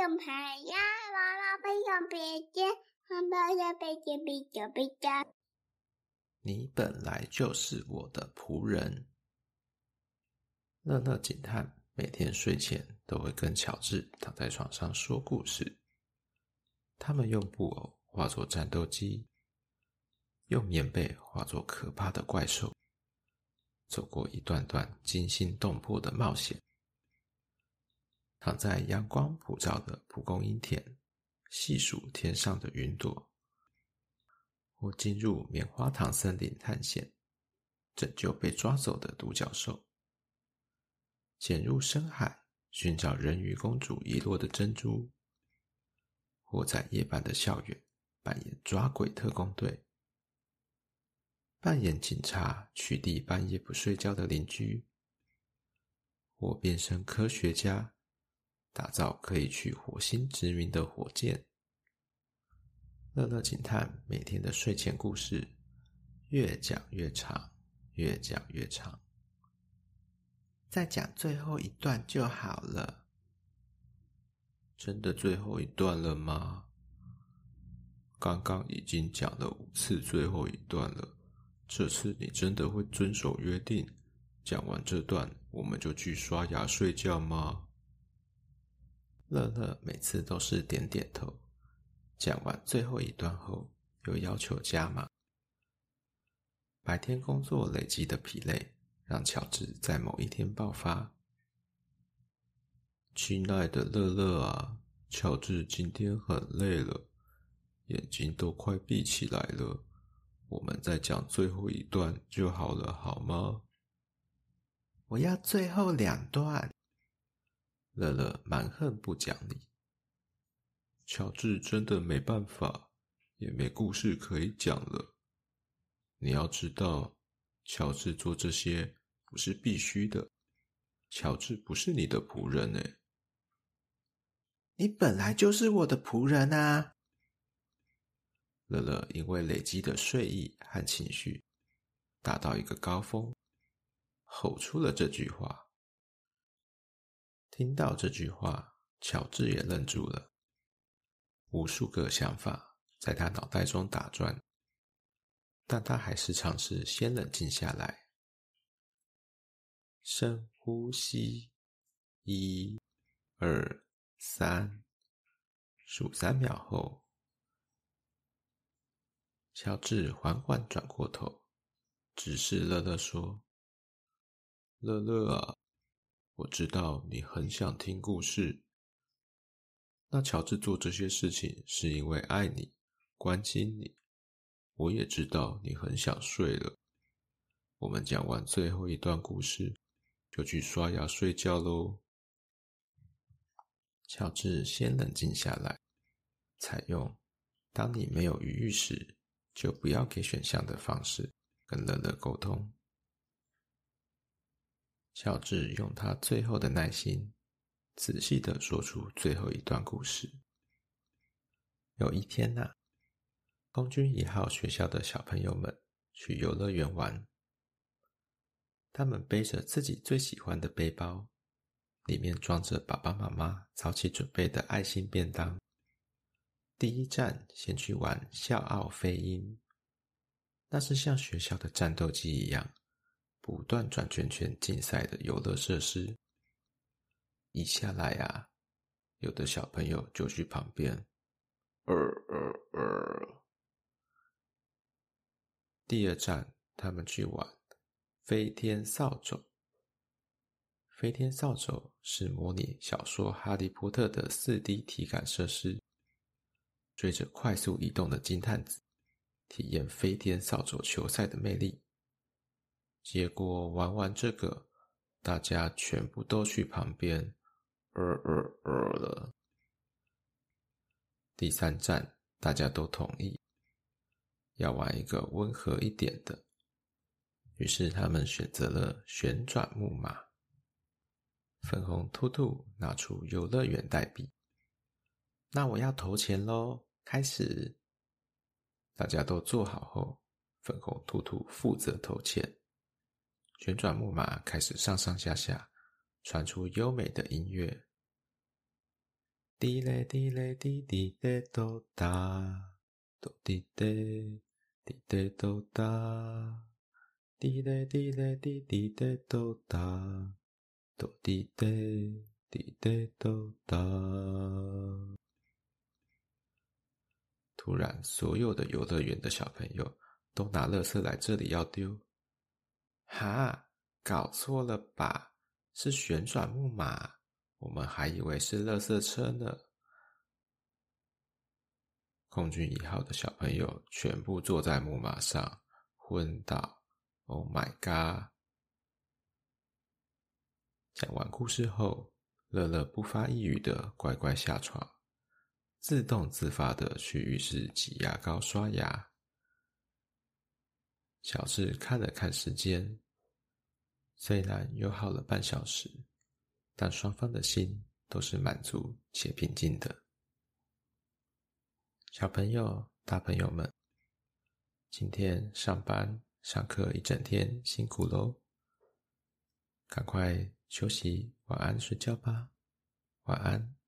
用牌呀，娃娃不用别针，妈妈要别针，别针，别针。你本来就是我的仆人。乐乐警探每天睡前都会跟乔治躺在床上说故事。他们用布偶化作战斗机，用棉被化作可怕的怪兽，走过一段段惊心动魄的冒险。躺在阳光普照的蒲公英田，细数天上的云朵；或进入棉花糖森林探险，拯救被抓走的独角兽；潜入深海寻找人鱼公主遗落的珍珠；或在夜半的校园扮演抓鬼特工队，扮演警察取缔半夜不睡觉的邻居；或变身科学家。打造可以去火星殖民的火箭。乐乐警探每天的睡前故事越讲越长，越讲越长。再讲最后一段就好了。真的最后一段了吗？刚刚已经讲了五次最后一段了，这次你真的会遵守约定？讲完这段我们就去刷牙睡觉吗？乐乐每次都是点点头，讲完最后一段后，又要求加码。白天工作累积的疲累，让乔治在某一天爆发。亲爱的乐乐啊，乔治今天很累了，眼睛都快闭起来了。我们再讲最后一段就好了，好吗？我要最后两段。乐乐蛮横不讲理，乔治真的没办法，也没故事可以讲了。你要知道，乔治做这些不是必须的。乔治不是你的仆人哎，你本来就是我的仆人啊！乐乐因为累积的睡意和情绪达到一个高峰，吼出了这句话。听到这句话，乔治也愣住了。无数个想法在他脑袋中打转，但他还是尝试先冷静下来，深呼吸，一、二、三，数三秒后，乔治缓缓转过头，直视乐乐说：“乐乐啊。”我知道你很想听故事。那乔治做这些事情是因为爱你、关心你。我也知道你很想睡了。我们讲完最后一段故事，就去刷牙睡觉喽。乔治先冷静下来，采用“当你没有余裕时，就不要给选项”的方式跟乐乐沟通。乔治用他最后的耐心，仔细的说出最后一段故事。有一天呐、空军一号学校的小朋友们去游乐园玩，他们背着自己最喜欢的背包，里面装着爸爸妈妈早起准备的爱心便当。第一站先去玩笑傲飞鹰，那是像学校的战斗机一样。不断转圈圈竞赛的游乐设施，一下来啊，有的小朋友就去旁边，第二站，他们去玩飞天扫帚。飞天扫帚是模拟小说《哈利波特》的四 D 体感设施，追着快速移动的金探子，体验飞天扫帚球赛的魅力。结果玩完这个，大家全部都去旁边，呃呃呃了。第三站，大家都同意要玩一个温和一点的，于是他们选择了旋转木马。粉红兔兔拿出游乐园代币，那我要投钱喽！开始，大家都坐好后，粉红兔兔负责投钱。旋转木马开始上上下下，传出优美的音乐。滴嘞滴嘞滴滴嘞哆哒，哆滴嘞滴嘞哆哒，滴嘞滴嘞滴滴嘞哆哒，哆滴嘞滴嘞哆哒。突然，所有的游乐园的小朋友都拿垃圾来这里要丢。哈，搞错了吧？是旋转木马。我们还以为是垃圾车呢。空军一号的小朋友全部坐在木马上，昏倒。Oh my god！讲完故事后，乐乐不发一语的乖乖下床，自动自发的去浴室挤牙膏刷牙。小智看了看时间，虽然又耗了半小时。但双方的心都是满足且平静的。小朋友、大朋友们，今天上班上课一整天辛苦喽，赶快休息，晚安睡觉吧，晚安。